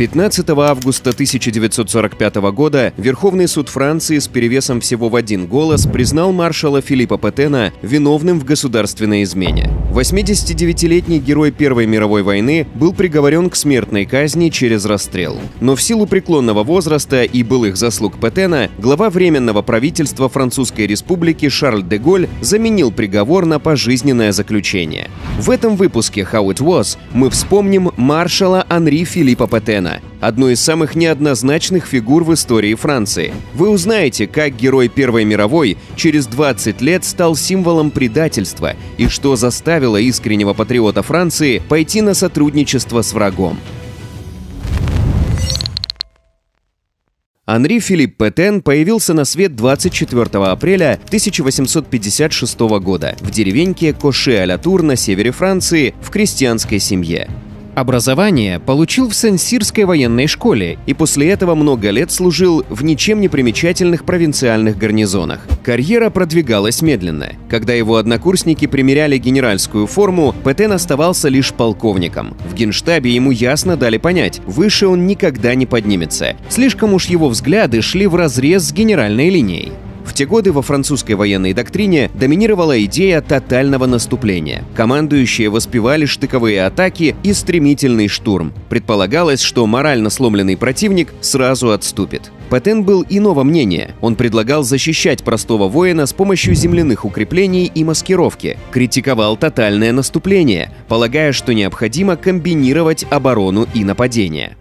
15 августа 1945 года Верховный суд Франции с перевесом всего в один голос признал маршала Филиппа Петена виновным в государственной измене. 89-летний герой Первой мировой войны был приговорен к смертной казни через расстрел. Но в силу преклонного возраста и былых заслуг Петена глава Временного правительства Французской Республики Шарль де Голь заменил приговор на пожизненное заключение. В этом выпуске «How it was» мы вспомним маршала Анри Филиппа Петена, Одной из самых неоднозначных фигур в истории Франции. Вы узнаете, как герой Первой мировой через 20 лет стал символом предательства и что заставило искреннего патриота Франции пойти на сотрудничество с врагом. Анри Филипп Петен появился на свет 24 апреля 1856 года в деревеньке Коше-Аля-Тур на севере Франции в крестьянской семье. Образование получил в Сен-Сирской военной школе и после этого много лет служил в ничем не примечательных провинциальных гарнизонах. Карьера продвигалась медленно. Когда его однокурсники примеряли генеральскую форму, Петен оставался лишь полковником. В генштабе ему ясно дали понять, выше он никогда не поднимется. Слишком уж его взгляды шли в разрез с генеральной линией. В те годы во французской военной доктрине доминировала идея тотального наступления. Командующие воспевали штыковые атаки и стремительный штурм. Предполагалось, что морально сломленный противник сразу отступит. Патен был иного мнения. Он предлагал защищать простого воина с помощью земляных укреплений и маскировки. Критиковал тотальное наступление, полагая, что необходимо комбинировать оборону и нападение.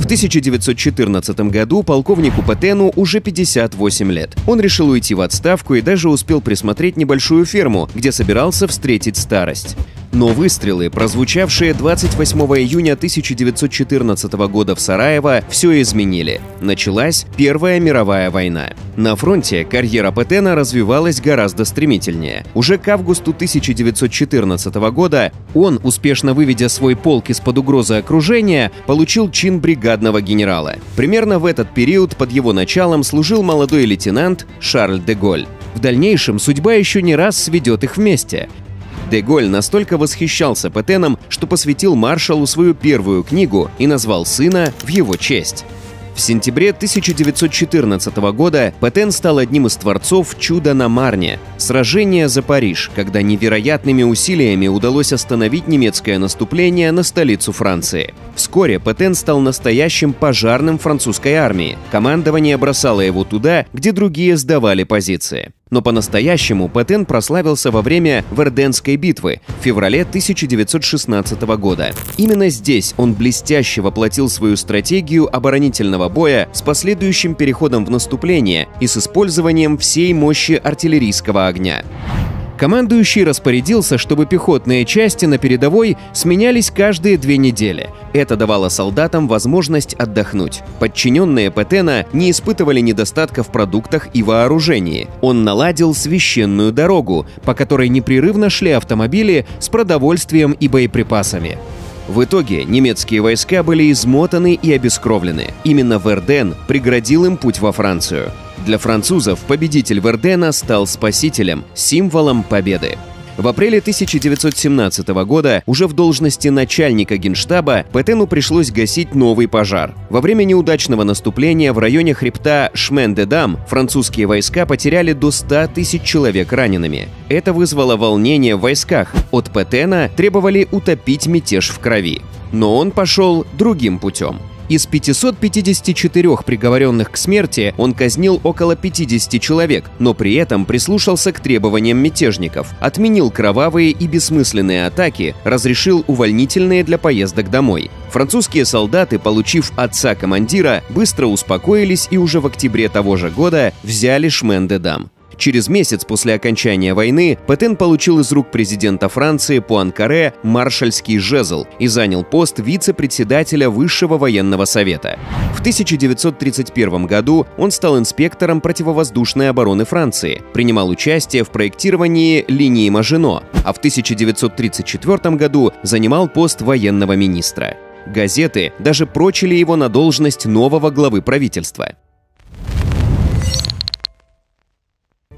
В 1914 году полковнику Патену уже 58 лет. Он решил уйти в отставку и даже успел присмотреть небольшую ферму, где собирался встретить старость. Но выстрелы, прозвучавшие 28 июня 1914 года в Сараево, все изменили. Началась Первая мировая война. На фронте карьера Петена развивалась гораздо стремительнее. Уже к августу 1914 года он, успешно выведя свой полк из-под угрозы окружения, получил чин бригадного генерала. Примерно в этот период под его началом служил молодой лейтенант Шарль де Голь. В дальнейшем судьба еще не раз сведет их вместе. Деголь настолько восхищался Петеном, что посвятил маршалу свою первую книгу и назвал сына в его честь. В сентябре 1914 года Петен стал одним из творцов «Чуда на Марне» — сражение за Париж, когда невероятными усилиями удалось остановить немецкое наступление на столицу Франции. Вскоре Петен стал настоящим пожарным французской армии. Командование бросало его туда, где другие сдавали позиции. Но по-настоящему Патен прославился во время Верденской битвы в феврале 1916 года. Именно здесь он блестяще воплотил свою стратегию оборонительного боя с последующим переходом в наступление и с использованием всей мощи артиллерийского огня. Командующий распорядился, чтобы пехотные части на передовой сменялись каждые две недели. Это давало солдатам возможность отдохнуть. Подчиненные Петена не испытывали недостатка в продуктах и вооружении. Он наладил священную дорогу, по которой непрерывно шли автомобили с продовольствием и боеприпасами. В итоге немецкие войска были измотаны и обескровлены. Именно Верден преградил им путь во Францию. Для французов победитель Вердена стал спасителем, символом победы. В апреле 1917 года уже в должности начальника генштаба Петену пришлось гасить новый пожар. Во время неудачного наступления в районе хребта Шмен-де-Дам французские войска потеряли до 100 тысяч человек ранеными. Это вызвало волнение в войсках. От Петена требовали утопить мятеж в крови. Но он пошел другим путем. Из 554 приговоренных к смерти он казнил около 50 человек, но при этом прислушался к требованиям мятежников, отменил кровавые и бессмысленные атаки, разрешил увольнительные для поездок домой. Французские солдаты, получив отца командира, быстро успокоились и уже в октябре того же года взяли Шмен-де-Дам. Через месяц после окончания войны Петен получил из рук президента Франции Пуанкаре маршальский жезл и занял пост вице-председателя Высшего военного совета. В 1931 году он стал инспектором противовоздушной обороны Франции, принимал участие в проектировании линии Мажино, а в 1934 году занимал пост военного министра. Газеты даже прочили его на должность нового главы правительства.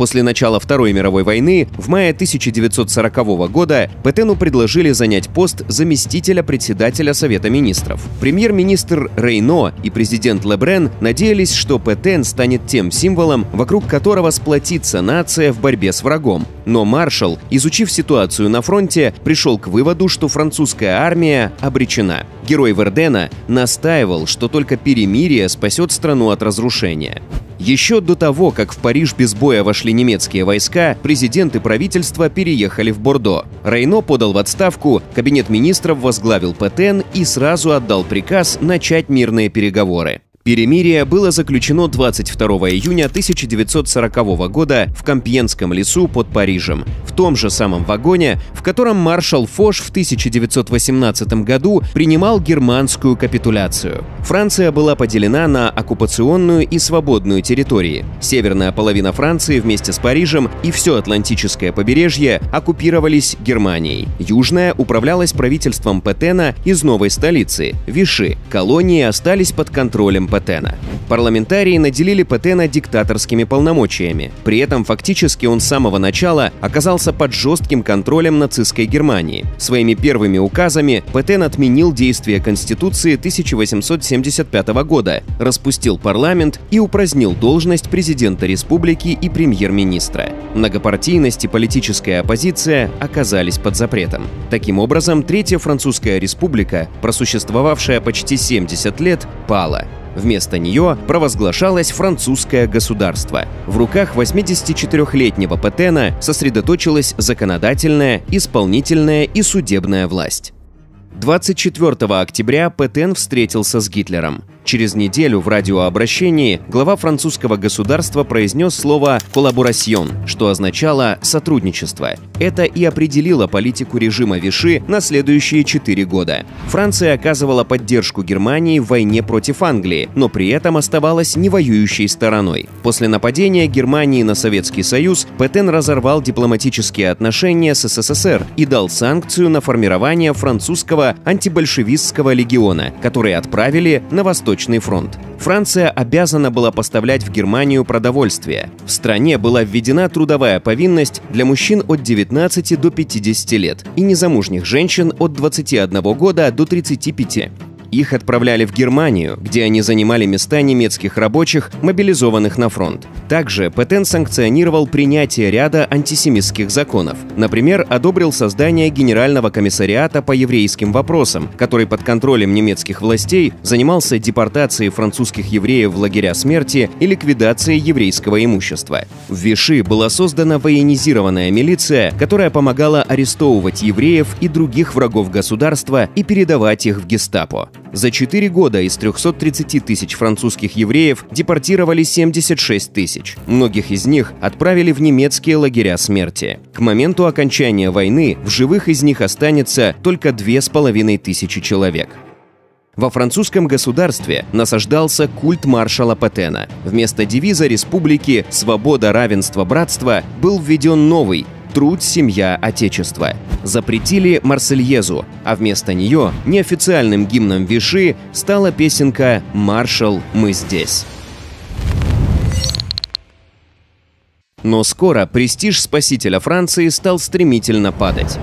После начала Второй мировой войны в мае 1940 года Петену предложили занять пост заместителя председателя Совета министров. Премьер-министр Рейно и президент Лебрен надеялись, что Петен станет тем символом, вокруг которого сплотится нация в борьбе с врагом. Но маршал, изучив ситуацию на фронте, пришел к выводу, что французская армия обречена. Герой Вердена настаивал, что только перемирие спасет страну от разрушения. Еще до того, как в Париж без боя вошли немецкие войска, президент и правительство переехали в Бордо. Рейно подал в отставку, кабинет министров возглавил Петен и сразу отдал приказ начать мирные переговоры. Перемирие было заключено 22 июня 1940 года в Компьенском лесу под Парижем, в том же самом вагоне, в котором маршал Фош в 1918 году принимал германскую капитуляцию. Франция была поделена на оккупационную и свободную территории. Северная половина Франции вместе с Парижем и все Атлантическое побережье оккупировались Германией. Южная управлялась правительством Петена из новой столицы – Виши. Колонии остались под контролем Петена. Парламентарии наделили Петена диктаторскими полномочиями. При этом фактически он с самого начала оказался под жестким контролем нацистской Германии. Своими первыми указами Петен отменил действие Конституции 1875 года, распустил парламент и упразднил должность президента республики и премьер-министра. Многопартийность и политическая оппозиция оказались под запретом. Таким образом, Третья Французская республика, просуществовавшая почти 70 лет, пала. Вместо нее провозглашалось французское государство. В руках 84-летнего Петена сосредоточилась законодательная, исполнительная и судебная власть. 24 октября Петен встретился с Гитлером. Через неделю в радиообращении глава французского государства произнес слово «коллаборасьон», что означало «сотрудничество». Это и определило политику режима Виши на следующие четыре года. Франция оказывала поддержку Германии в войне против Англии, но при этом оставалась не воюющей стороной. После нападения Германии на Советский Союз Петен разорвал дипломатические отношения с СССР и дал санкцию на формирование французского антибольшевистского легиона, который отправили на восток Восточный фронт. Франция обязана была поставлять в Германию продовольствие. В стране была введена трудовая повинность для мужчин от 19 до 50 лет и незамужних женщин от 21 года до 35. Их отправляли в Германию, где они занимали места немецких рабочих, мобилизованных на фронт. Также Петен санкционировал принятие ряда антисемитских законов. Например, одобрил создание Генерального комиссариата по еврейским вопросам, который под контролем немецких властей занимался депортацией французских евреев в лагеря смерти и ликвидацией еврейского имущества. В Виши была создана военизированная милиция, которая помогала арестовывать евреев и других врагов государства и передавать их в гестапо. За 4 года из 330 тысяч французских евреев депортировали 76 тысяч. Многих из них отправили в немецкие лагеря смерти. К моменту окончания войны в живых из них останется только половиной тысячи человек. Во французском государстве насаждался культ маршала Петена. Вместо девиза республики «Свобода, равенство, братство» был введен новый «Труд, семья, отечество». Запретили Марсельезу, а вместо нее неофициальным гимном Виши стала песенка «Маршал, мы здесь». Но скоро престиж спасителя Франции стал стремительно падать.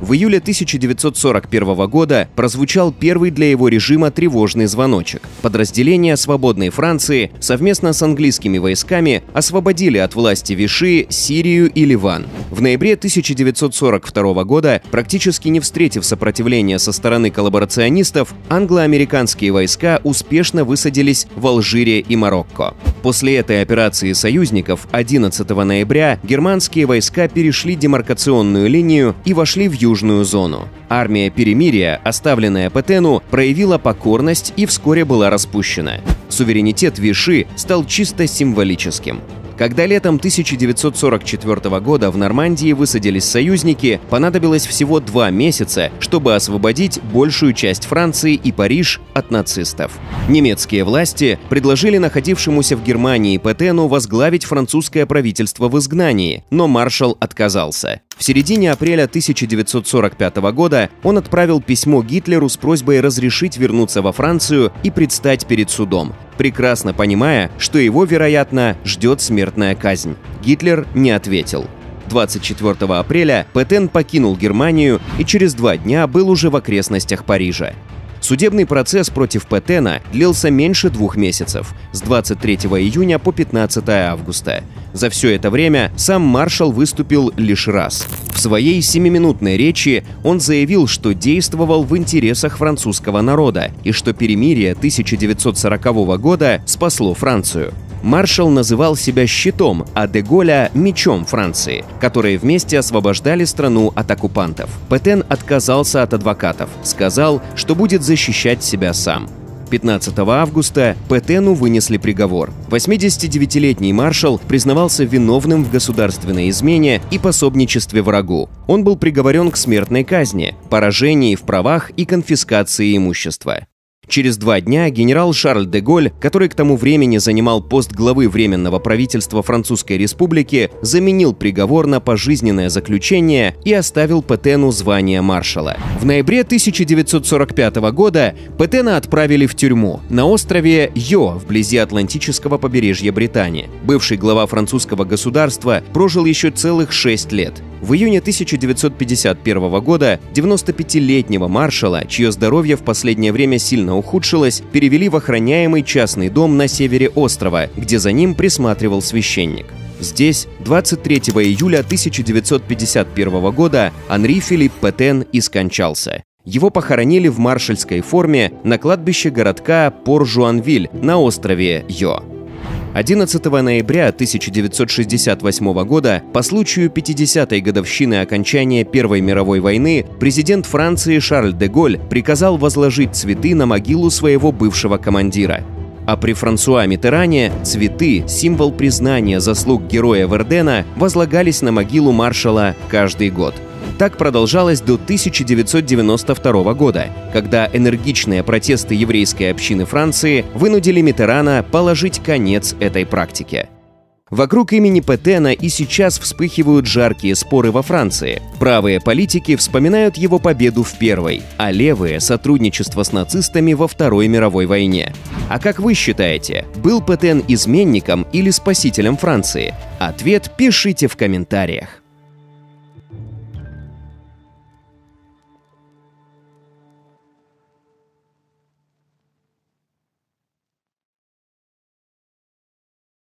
В июле 1941 года прозвучал первый для его режима тревожный звоночек. Подразделения свободной Франции совместно с английскими войсками освободили от власти Виши Сирию и Ливан. В ноябре 1942 года, практически не встретив сопротивления со стороны коллаборационистов, англо-американские войска успешно высадились в Алжире и Марокко. После этой операции союзников 11 ноября германские войска перешли демаркационную линию и вошли в южную зону. Армия перемирия, оставленная Петену, проявила покорность и вскоре была распущена. Суверенитет Виши стал чисто символическим. Когда летом 1944 года в Нормандии высадились союзники, понадобилось всего два месяца, чтобы освободить большую часть Франции и Париж от нацистов. Немецкие власти предложили находившемуся в Германии Петену возглавить французское правительство в изгнании, но маршал отказался. В середине апреля 1945 года он отправил письмо Гитлеру с просьбой разрешить вернуться во Францию и предстать перед судом. Прекрасно понимая, что его, вероятно, ждет смертная казнь. Гитлер не ответил. 24 апреля Петен покинул Германию и через два дня был уже в окрестностях Парижа. Судебный процесс против Петена длился меньше двух месяцев, с 23 июня по 15 августа. За все это время сам маршал выступил лишь раз. В своей семиминутной речи он заявил, что действовал в интересах французского народа и что перемирие 1940 года спасло Францию. Маршал называл себя щитом, а Деголя — мечом Франции, которые вместе освобождали страну от оккупантов. Петен отказался от адвокатов, сказал, что будет защищать себя сам. 15 августа Петену вынесли приговор. 89-летний маршал признавался виновным в государственной измене и пособничестве врагу. Он был приговорен к смертной казни, поражении в правах и конфискации имущества. Через два дня генерал Шарль де Голь, который к тому времени занимал пост главы Временного правительства Французской Республики, заменил приговор на пожизненное заключение и оставил Петену звание маршала. В ноябре 1945 года Петена отправили в тюрьму на острове Йо, вблизи Атлантического побережья Британии. Бывший глава французского государства прожил еще целых шесть лет. В июне 1951 года 95-летнего маршала, чье здоровье в последнее время сильно ухудшилось, перевели в охраняемый частный дом на севере острова, где за ним присматривал священник. Здесь 23 июля 1951 года Анри Филипп Петен и скончался. Его похоронили в маршальской форме на кладбище городка Пор-Жуанвиль на острове Йо. 11 ноября 1968 года, по случаю 50-й годовщины окончания Первой мировой войны, президент Франции Шарль де Голь приказал возложить цветы на могилу своего бывшего командира. А при Франсуа Митеране цветы, символ признания заслуг героя Вердена, возлагались на могилу маршала каждый год – так продолжалось до 1992 года, когда энергичные протесты еврейской общины Франции вынудили Митерана положить конец этой практике. Вокруг имени Петена и сейчас вспыхивают жаркие споры во Франции. Правые политики вспоминают его победу в Первой, а левые — сотрудничество с нацистами во Второй мировой войне. А как вы считаете, был Петен изменником или спасителем Франции? Ответ пишите в комментариях.